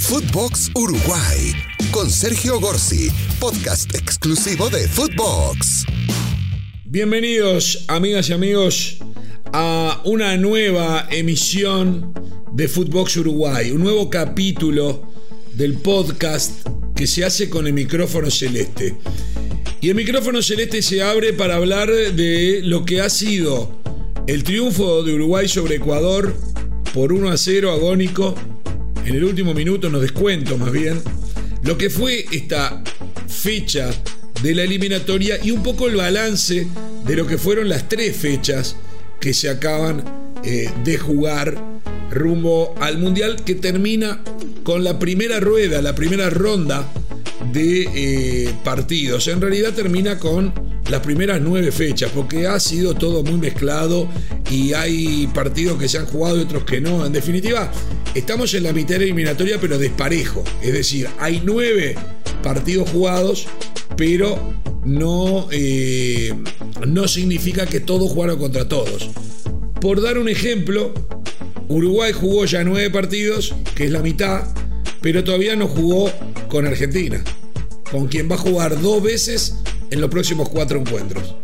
Footbox Uruguay con Sergio Gorsi, podcast exclusivo de Footbox. Bienvenidos, amigas y amigos, a una nueva emisión de Footbox Uruguay, un nuevo capítulo del podcast que se hace con el micrófono celeste. Y el micrófono celeste se abre para hablar de lo que ha sido el triunfo de Uruguay sobre Ecuador por 1 a 0 agónico en el último minuto, nos descuento más bien, lo que fue esta fecha de la eliminatoria y un poco el balance de lo que fueron las tres fechas que se acaban eh, de jugar rumbo al Mundial que termina con la primera rueda, la primera ronda de eh, partidos. En realidad termina con las primeras nueve fechas, porque ha sido todo muy mezclado y hay partidos que se han jugado y otros que no. En definitiva, estamos en la mitad eliminatoria, pero desparejo. Es decir, hay nueve partidos jugados, pero no, eh, no significa que todos jugaron contra todos. Por dar un ejemplo, Uruguay jugó ya nueve partidos, que es la mitad, pero todavía no jugó con Argentina, con quien va a jugar dos veces en los próximos cuatro encuentros.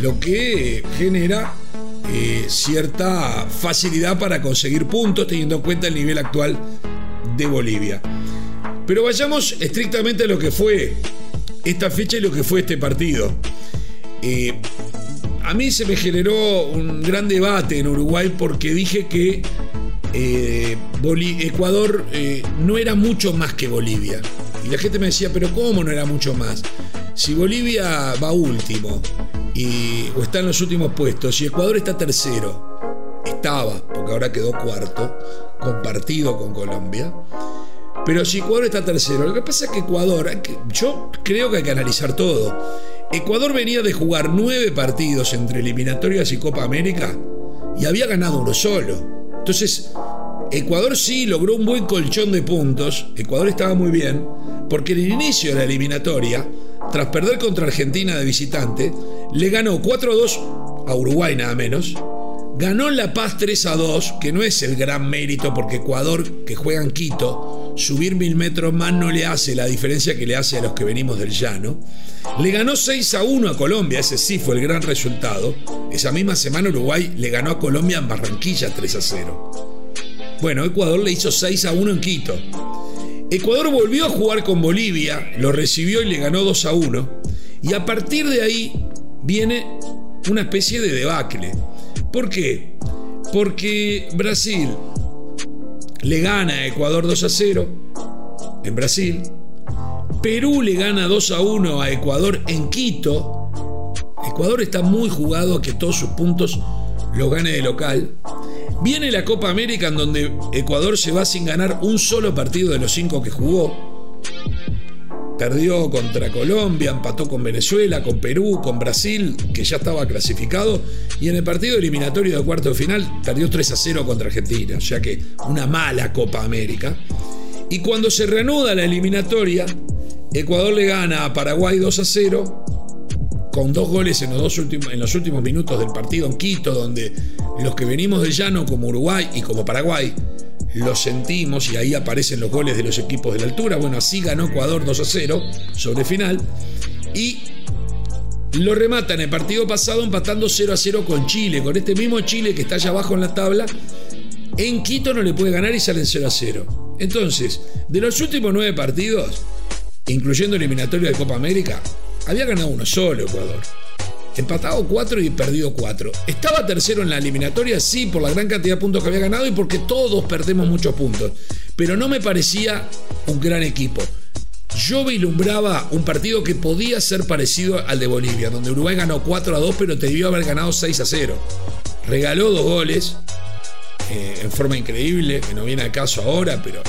Lo que genera eh, cierta facilidad para conseguir puntos teniendo en cuenta el nivel actual de Bolivia. Pero vayamos estrictamente a lo que fue esta fecha y lo que fue este partido. Eh, a mí se me generó un gran debate en Uruguay porque dije que eh, Ecuador no era mucho más que Bolivia. Y la gente me decía, pero ¿cómo no era mucho más? Si Bolivia va último o está en los últimos puestos y Ecuador está tercero, estaba, porque ahora quedó cuarto, compartido con Colombia. Pero si Ecuador está tercero, lo que pasa es que Ecuador, yo creo que hay que analizar todo. Ecuador venía de jugar nueve partidos entre eliminatorias y Copa América y había ganado uno solo. Entonces, Ecuador sí logró un buen colchón de puntos, Ecuador estaba muy bien, porque en el inicio de la eliminatoria, tras perder contra Argentina de visitante, le ganó 4 a 2 a Uruguay nada menos, ganó en La Paz 3 a 2, que no es el gran mérito porque Ecuador, que juega en Quito, subir mil metros más no le hace la diferencia que le hace a los que venimos del llano. Le ganó 6 a 1 a Colombia, ese sí fue el gran resultado. Esa misma semana Uruguay le ganó a Colombia en Barranquilla 3 a 0. Bueno, Ecuador le hizo 6 a 1 en Quito. Ecuador volvió a jugar con Bolivia, lo recibió y le ganó 2 a 1. Y a partir de ahí viene una especie de debacle. ¿Por qué? Porque Brasil le gana a Ecuador 2 a 0 en Brasil. Perú le gana 2 a 1 a Ecuador en Quito. Ecuador está muy jugado a que todos sus puntos los gane de local. Viene la Copa América en donde Ecuador se va sin ganar un solo partido de los cinco que jugó. Perdió contra Colombia, empató con Venezuela, con Perú, con Brasil, que ya estaba clasificado, y en el partido eliminatorio de cuarto de final perdió 3 a 0 contra Argentina, o sea que una mala Copa América. Y cuando se reanuda la eliminatoria, Ecuador le gana a Paraguay 2 a 0, con dos goles en los, dos últimos, en los últimos minutos del partido en Quito, donde los que venimos de llano como Uruguay y como Paraguay lo sentimos y ahí aparecen los goles de los equipos de la altura. Bueno, así ganó Ecuador 2 a 0 sobre final y lo remata en el partido pasado empatando 0 a 0 con Chile, con este mismo Chile que está allá abajo en la tabla. En Quito no le puede ganar y salen 0 a 0. Entonces, de los últimos nueve partidos, incluyendo el eliminatorio de Copa América, había ganado uno solo Ecuador. Empatado 4 y perdido 4. Estaba tercero en la eliminatoria, sí, por la gran cantidad de puntos que había ganado y porque todos perdemos muchos puntos. Pero no me parecía un gran equipo. Yo vislumbraba un partido que podía ser parecido al de Bolivia, donde Uruguay ganó 4 a 2, pero debió haber ganado 6 a 0. Regaló dos goles eh, en forma increíble, que no viene al caso ahora, pero,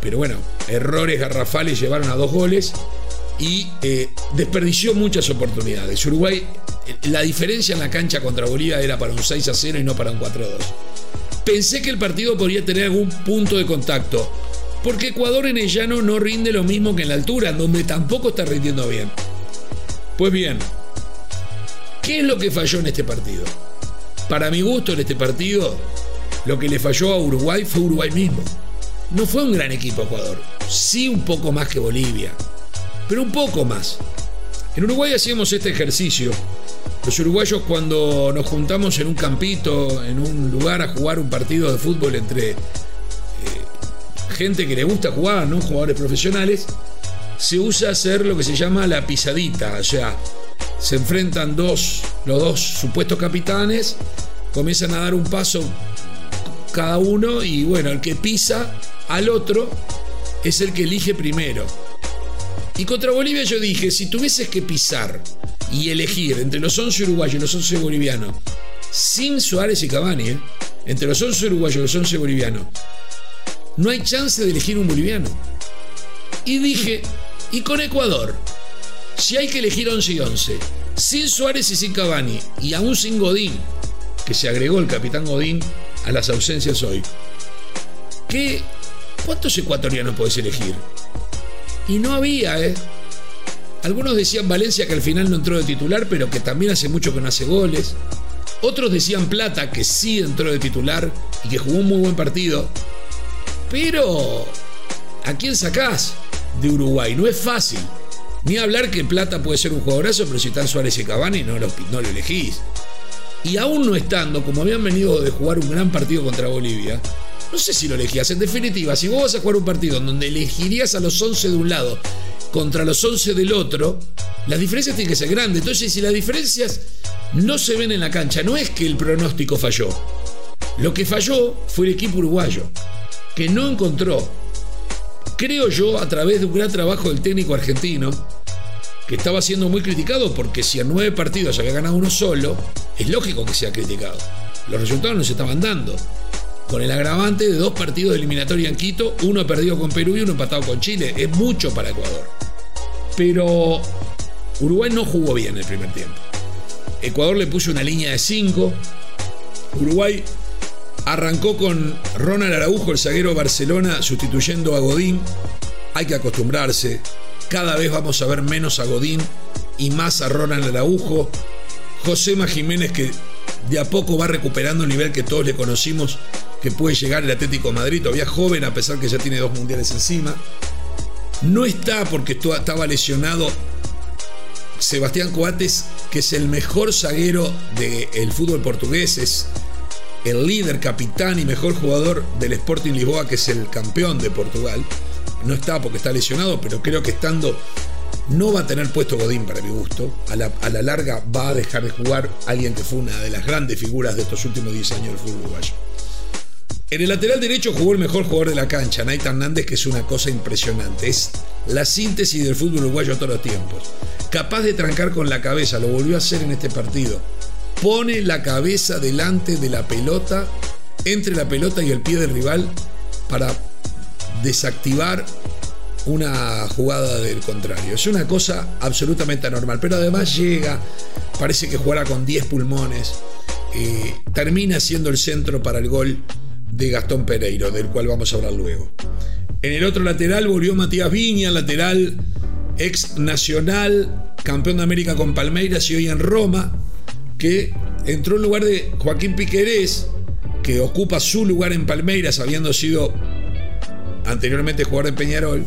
pero bueno, errores garrafales llevaron a dos goles y eh, desperdició muchas oportunidades. Uruguay, eh, la diferencia en la cancha contra Bolivia era para un 6 a 0 y no para un 4 a 2. Pensé que el partido podría tener algún punto de contacto, porque Ecuador en el llano no rinde lo mismo que en la altura, donde tampoco está rindiendo bien. Pues bien, ¿qué es lo que falló en este partido? Para mi gusto en este partido, lo que le falló a Uruguay fue Uruguay mismo. no fue un gran equipo Ecuador. Sí un poco más que Bolivia, pero un poco más. En Uruguay hacíamos este ejercicio. Los uruguayos cuando nos juntamos en un campito, en un lugar a jugar un partido de fútbol entre eh, gente que le gusta jugar, ¿no? Jugadores profesionales, se usa hacer lo que se llama la pisadita, o sea, se enfrentan dos, los dos supuestos capitanes, comienzan a dar un paso cada uno y bueno, el que pisa al otro es el que elige primero. Y contra Bolivia yo dije, si tuvieses que pisar y elegir entre los 11 uruguayos y los 11 bolivianos, sin Suárez y Cavani, ¿eh? entre los 11 uruguayos y los 11 bolivianos, no hay chance de elegir un boliviano. Y dije, y con Ecuador, si hay que elegir 11 y 11, sin Suárez y sin Cavani, y aún sin Godín, que se agregó el capitán Godín a las ausencias hoy, ¿qué, ¿cuántos ecuatorianos podés elegir? Y no había, ¿eh? Algunos decían Valencia que al final no entró de titular, pero que también hace mucho que no hace goles. Otros decían Plata que sí entró de titular y que jugó un muy buen partido. Pero, ¿a quién sacás de Uruguay? No es fácil. Ni hablar que Plata puede ser un jugadorazo, pero si están Suárez y Cavani no lo, no lo elegís. Y aún no estando, como habían venido de jugar un gran partido contra Bolivia, no sé si lo elegías. En definitiva, si vos vas a jugar un partido en donde elegirías a los 11 de un lado contra los 11 del otro, las diferencias tienen que ser grandes. Entonces, si las diferencias no se ven en la cancha, no es que el pronóstico falló. Lo que falló fue el equipo uruguayo, que no encontró, creo yo, a través de un gran trabajo del técnico argentino, que estaba siendo muy criticado porque si a nueve partidos había ganado uno solo, es lógico que sea criticado. Los resultados no se estaban dando con el agravante de dos partidos de eliminatoria en Quito, uno perdido con Perú y uno empatado con Chile. Es mucho para Ecuador. Pero Uruguay no jugó bien el primer tiempo. Ecuador le puso una línea de 5. Uruguay arrancó con Ronald Araujo, el zaguero Barcelona, sustituyendo a Godín. Hay que acostumbrarse. Cada vez vamos a ver menos a Godín y más a Ronald Araujo. José Jiménez que de a poco va recuperando el nivel que todos le conocimos que puede llegar el Atlético Madrid, todavía joven a pesar que ya tiene dos mundiales encima. No está porque estaba lesionado Sebastián Coates, que es el mejor zaguero del fútbol portugués, es el líder, capitán y mejor jugador del Sporting Lisboa, que es el campeón de Portugal. No está porque está lesionado, pero creo que estando no va a tener puesto Godín para mi gusto. A la, a la larga va a dejar de jugar alguien que fue una de las grandes figuras de estos últimos 10 años del fútbol uruguayo. En el lateral derecho jugó el mejor jugador de la cancha, Naita Hernández, que es una cosa impresionante. Es la síntesis del fútbol uruguayo a todos los tiempos. Capaz de trancar con la cabeza, lo volvió a hacer en este partido. Pone la cabeza delante de la pelota, entre la pelota y el pie del rival, para desactivar una jugada del contrario. Es una cosa absolutamente anormal, pero además llega, parece que jugará con 10 pulmones, eh, termina siendo el centro para el gol de Gastón Pereiro, del cual vamos a hablar luego. En el otro lateral volvió Matías Viña, lateral ex nacional, campeón de América con Palmeiras y hoy en Roma, que entró en lugar de Joaquín Piquerés, que ocupa su lugar en Palmeiras, habiendo sido anteriormente jugador de Peñarol,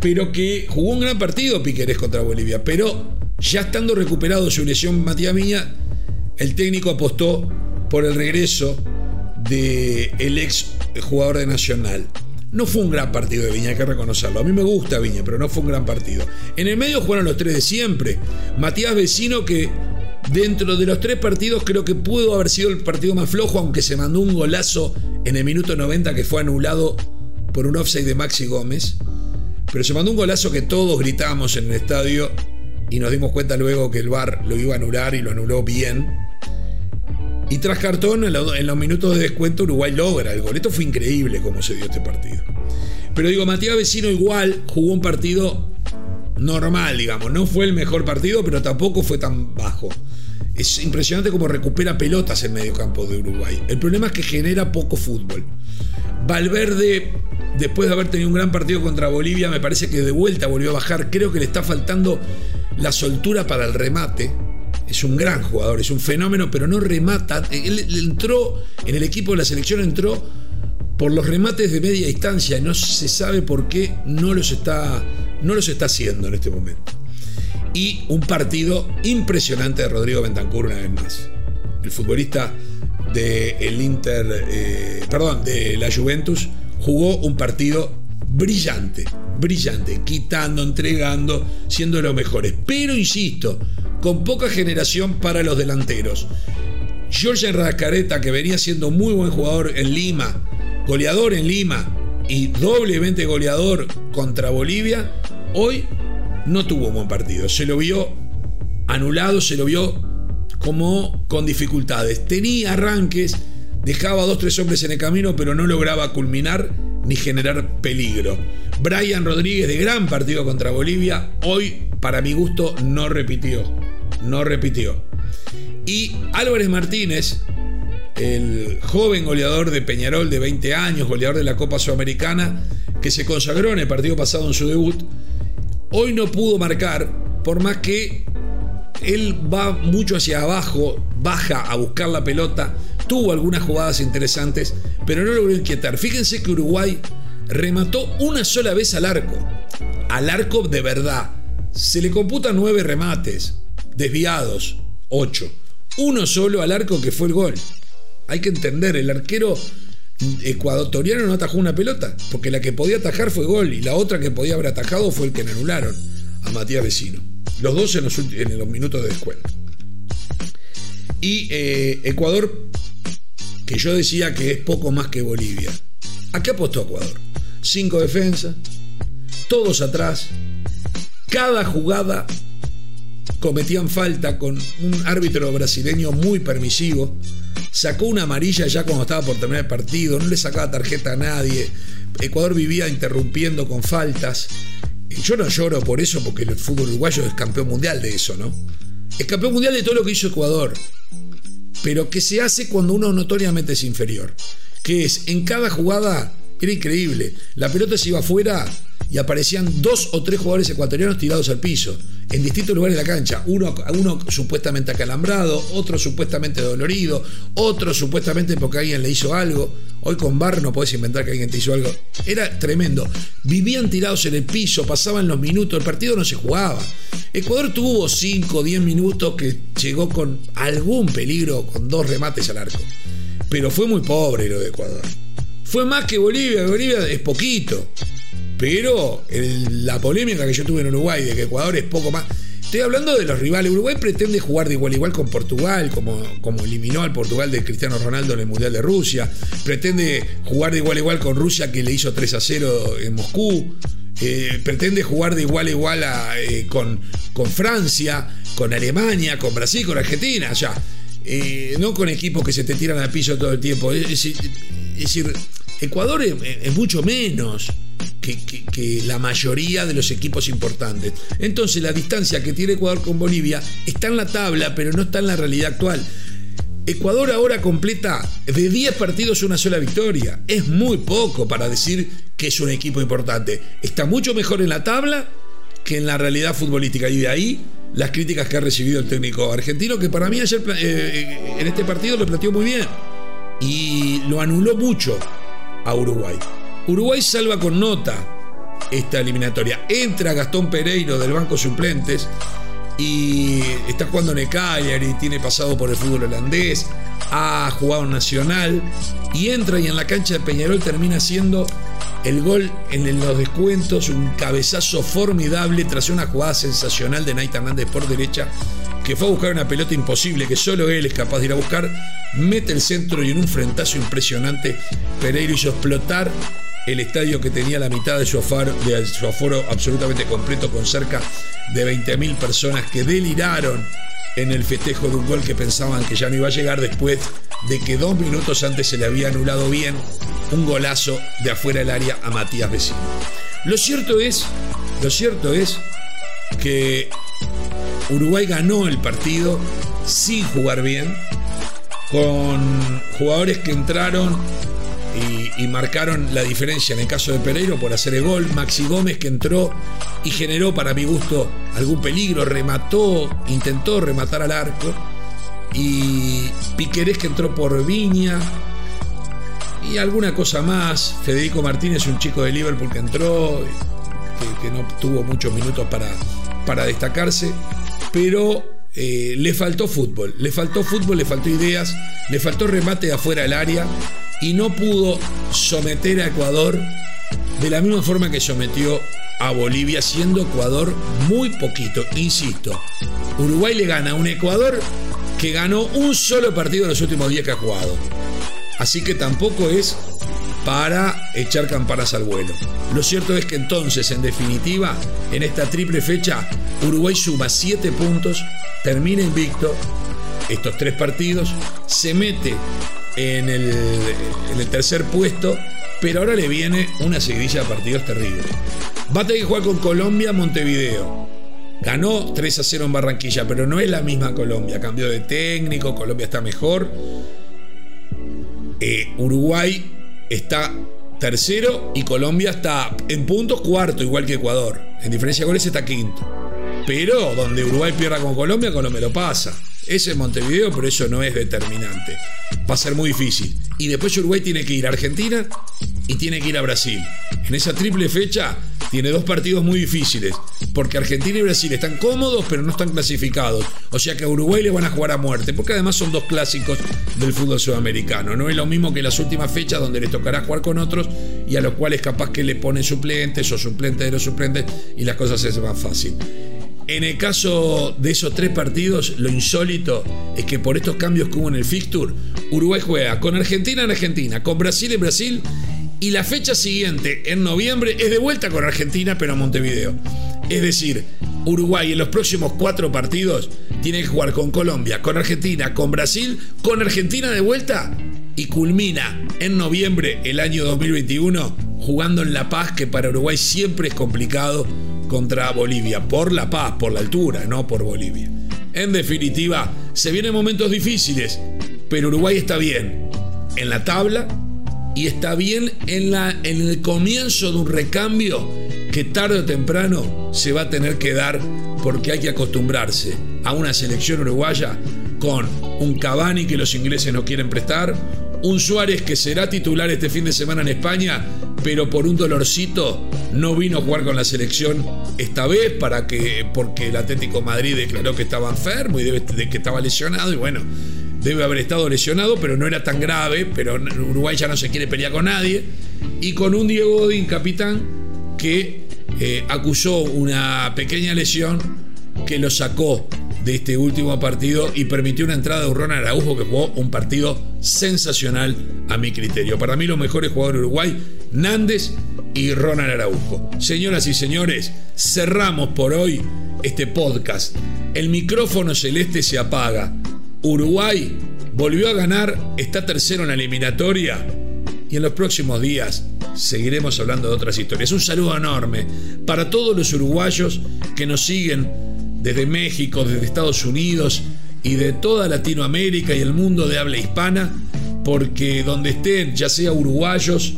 pero que jugó un gran partido Piquerés contra Bolivia, pero ya estando recuperado su lesión Matías Viña, el técnico apostó por el regreso del el ex jugador de Nacional. No fue un gran partido de Viña, hay que reconocerlo. A mí me gusta Viña, pero no fue un gran partido. En el medio jugaron los tres de siempre. Matías Vecino, que dentro de los tres partidos creo que pudo haber sido el partido más flojo, aunque se mandó un golazo en el minuto 90 que fue anulado por un offside de Maxi Gómez. Pero se mandó un golazo que todos gritábamos en el estadio y nos dimos cuenta luego que el VAR lo iba a anular y lo anuló bien. Y tras cartón, en, los minutos de descuento, Uruguay logra el gol. Esto fue increíble cómo se dio este partido. Pero digo, Matías Vecino igual jugó un partido normal, digamos. No fue el mejor partido, pero tampoco fue tan bajo. Es impresionante cómo recupera pelotas en medio campo de Uruguay. El problema es que genera poco fútbol. Valverde, después de haber tenido un gran partido contra Bolivia, me parece que de vuelta volvió a bajar. Creo que le está faltando la soltura para el remate es un gran jugador, es un fenómeno, pero no remata. Él, entró en el equipo de la selección, entró por los remates de media distancia. No se sabe por qué no los está, no los está haciendo en este momento. Y un partido impresionante de Rodrigo Bentancur una vez más. El futbolista del Inter, eh, perdón, de la Juventus, jugó un partido brillante, brillante, quitando, entregando, siendo los mejores. Pero insisto, con poca generación para los delanteros. George Rascareta, que venía siendo muy buen jugador en Lima, goleador en Lima y doblemente goleador contra Bolivia, hoy no tuvo un buen partido. Se lo vio anulado, se lo vio como con dificultades. Tenía arranques, dejaba dos, tres hombres en el camino, pero no lograba culminar ni generar peligro. Brian Rodríguez de gran partido contra Bolivia, hoy para mi gusto no repitió, no repitió. Y Álvarez Martínez, el joven goleador de Peñarol de 20 años, goleador de la Copa Sudamericana, que se consagró en el partido pasado en su debut, hoy no pudo marcar, por más que él va mucho hacia abajo, baja a buscar la pelota, tuvo algunas jugadas interesantes, pero no logró inquietar. Fíjense que Uruguay remató una sola vez al arco, al arco de verdad. Se le computan nueve remates, desviados, ocho. Uno solo al arco que fue el gol. Hay que entender, el arquero ecuatoriano no atajó una pelota, porque la que podía atajar fue gol y la otra que podía haber atajado fue el que le anularon a Matías Vecino. Los dos en los, minutos de descuento. Y eh, Ecuador, que yo decía que es poco más que Bolivia. ¿A qué apostó Ecuador? Cinco defensas, todos atrás, cada jugada cometían falta con un árbitro brasileño muy permisivo. Sacó una amarilla ya cuando estaba por terminar el partido, no le sacaba tarjeta a nadie. Ecuador vivía interrumpiendo con faltas. Yo no lloro por eso porque el fútbol uruguayo es campeón mundial de eso, ¿no? Es campeón mundial de todo lo que hizo Ecuador. Pero que se hace cuando uno notoriamente es inferior. Que es, en cada jugada, era increíble. La pelota se iba afuera y aparecían dos o tres jugadores ecuatorianos tirados al piso, en distintos lugares de la cancha. Uno, uno supuestamente acalambrado, otro supuestamente dolorido, otro supuestamente porque alguien le hizo algo. Hoy con Bar no podés inventar que alguien te hizo algo. Era tremendo. Vivían tirados en el piso, pasaban los minutos, el partido no se jugaba. Ecuador tuvo 5 o 10 minutos que llegó con algún peligro, con dos remates al arco. Pero fue muy pobre lo de Ecuador. Fue más que Bolivia, Bolivia es poquito. Pero la polémica que yo tuve en Uruguay de que Ecuador es poco más. Estoy hablando de los rivales. Uruguay pretende jugar de igual a igual con Portugal, como, como eliminó al Portugal de Cristiano Ronaldo en el Mundial de Rusia. Pretende jugar de igual a igual con Rusia, que le hizo 3 a 0 en Moscú. Eh, pretende jugar de igual a igual eh, con, Francia, con Alemania, con Brasil, con Argentina. Sea, eh, no con equipos que se te tiran al piso todo el tiempo. Es, decir, Ecuador es mucho menos que, la mayoría de los equipos importantes. Entonces la distancia que tiene Ecuador con Bolivia está en la tabla, pero no está en la realidad actual. Ecuador ahora completa de 10 partidos una sola victoria. Es muy poco para decir que es un equipo importante. Está mucho mejor en la tabla que en la realidad futbolística. Y de ahí las críticas que ha recibido el técnico argentino, que para mí ayer eh, en este partido lo planteó muy bien. Y lo anuló mucho a Uruguay. Uruguay salva con nota esta eliminatoria. Entra Gastón Pereiro del banco suplentes y está jugando en el Cagliari, tiene pasado por el fútbol holandés, ha jugado Nacional y entra y en la cancha de Peñarol termina siendo el gol en los descuentos, un cabezazo formidable tras una jugada sensacional de Naita Hernández por derecha que fue a buscar una pelota imposible que solo él es capaz de ir a buscar, mete el centro y en un frentazo impresionante Pereiro hizo explotar el estadio que tenía la mitad de su, aforo, absolutamente completo con cerca de 20.000 personas que deliraron en el festejo de un gol que pensaban que ya no iba a llegar después de que dos minutos antes se le había anulado bien un golazo de afuera del área a Matías Vecino. Lo cierto es, lo cierto es que Uruguay ganó el partido sin jugar bien, con jugadores que entraron y, marcaron la diferencia en el caso de Pereiro por hacer el gol. Maxi Gómez que entró y generó para mi gusto algún peligro, remató, intentó rematar al arco. Y Piquerés que entró por Viña. y alguna cosa más. Federico Martínez, un chico de Liverpool que entró, que, no tuvo muchos minutos para, para destacarse, pero eh, le faltó fútbol, le faltó fútbol, le faltó ideas, le faltó remate de afuera del área y no pudo someter a Ecuador de la misma forma que sometió a Bolivia, siendo Ecuador muy poquito. Insisto, Uruguay le gana a un Ecuador que ganó un solo partido en los últimos días que ha jugado. Así que tampoco es para echar campanas al vuelo. Lo cierto es que entonces, en definitiva, en esta triple fecha, Uruguay suma 7 puntos, termina invicto estos tres partidos, se mete en el, tercer puesto pero ahora le viene una seguidilla de partidos terrible. Va a tener que jugar con Colombia, Montevideo. Ganó 3 a 0 en Barranquilla, pero no es la misma Colombia. Cambió de técnico, Colombia está mejor. Eh, Uruguay está tercero y Colombia está en puntos cuarto, igual que Ecuador. En diferencia de goles está quinto. Pero donde Uruguay pierda con Colombia, Colombia lo pasa. Ese es Montevideo, pero eso no es determinante. Va a ser muy difícil. Y después Uruguay tiene que ir a Argentina y tiene que ir a Brasil. En esa triple fecha tiene dos partidos muy difíciles, porque Argentina y Brasil están cómodos pero no están clasificados. O sea que a Uruguay le van a jugar a muerte, porque además son dos clásicos del fútbol sudamericano. No es lo mismo que las últimas fechas donde le tocará jugar con otros y a los cuales capaz que le ponen suplentes o suplentes de los suplentes y las cosas se van fácil. En el caso de esos tres partidos, lo insólito es que por estos cambios que hubo en el fixture, Uruguay juega con Argentina en Argentina, con Brasil en Brasil y la fecha siguiente, en noviembre, es de vuelta con Argentina, pero a Montevideo. Es decir, Uruguay en los próximos cuatro partidos tiene que jugar con Colombia, con Argentina, con Brasil, con Argentina de vuelta y culmina en noviembre el año 2021 jugando en La Paz, que para Uruguay siempre es complicado contra Bolivia, por La Paz, por la altura, no por Bolivia. En definitiva, se vienen momentos difíciles, pero Uruguay está bien en la tabla y está bien en, la, en el comienzo de un recambio que tarde o temprano se va a tener que dar porque hay que acostumbrarse a una selección uruguaya con un Cavani que los ingleses no quieren prestar, un Suárez que será titular este fin de semana en España, pero por un dolorcito no vino a jugar con la selección esta vez para que, porque el Atlético Madrid declaró que estaba enfermo y debe, que estaba lesionado y bueno, debe haber estado lesionado, pero no era tan grave, pero Uruguay ya no se quiere pelear con nadie. Y con un Diego Godín, capitán, que eh, acusó una pequeña lesión que lo sacó de este último partido y permitió una entrada de Ronald Araujo que jugó un partido sensacional a mi criterio. Para mí los mejores jugadores de Uruguay, Nández y Ronald Araujo. Señoras y señores, cerramos por hoy este podcast. El micrófono celeste se apaga. Uruguay volvió a ganar, está tercero en la eliminatoria y en los próximos días seguiremos hablando de otras historias. Un saludo enorme para todos los uruguayos que nos siguen desde México, desde Estados Unidos y de toda Latinoamérica y el mundo de habla hispana, porque donde estén, ya sea uruguayos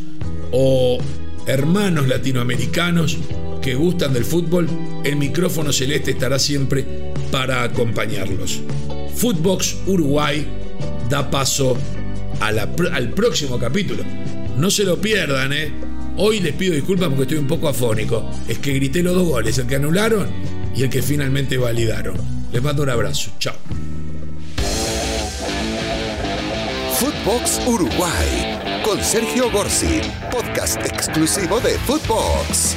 o hermanos latinoamericanos que gustan del fútbol, el micrófono celeste estará siempre para acompañarlos. Footbox Uruguay da paso al próximo capítulo. No se lo pierdan, ¿eh? Hoy les pido disculpas porque estoy un poco afónico. Es que grité los dos goles, el que anularon y el que finalmente validaron. Les mando un abrazo. Chao. Footbox Uruguay con Sergio Gorsi, podcast exclusivo de Footbox.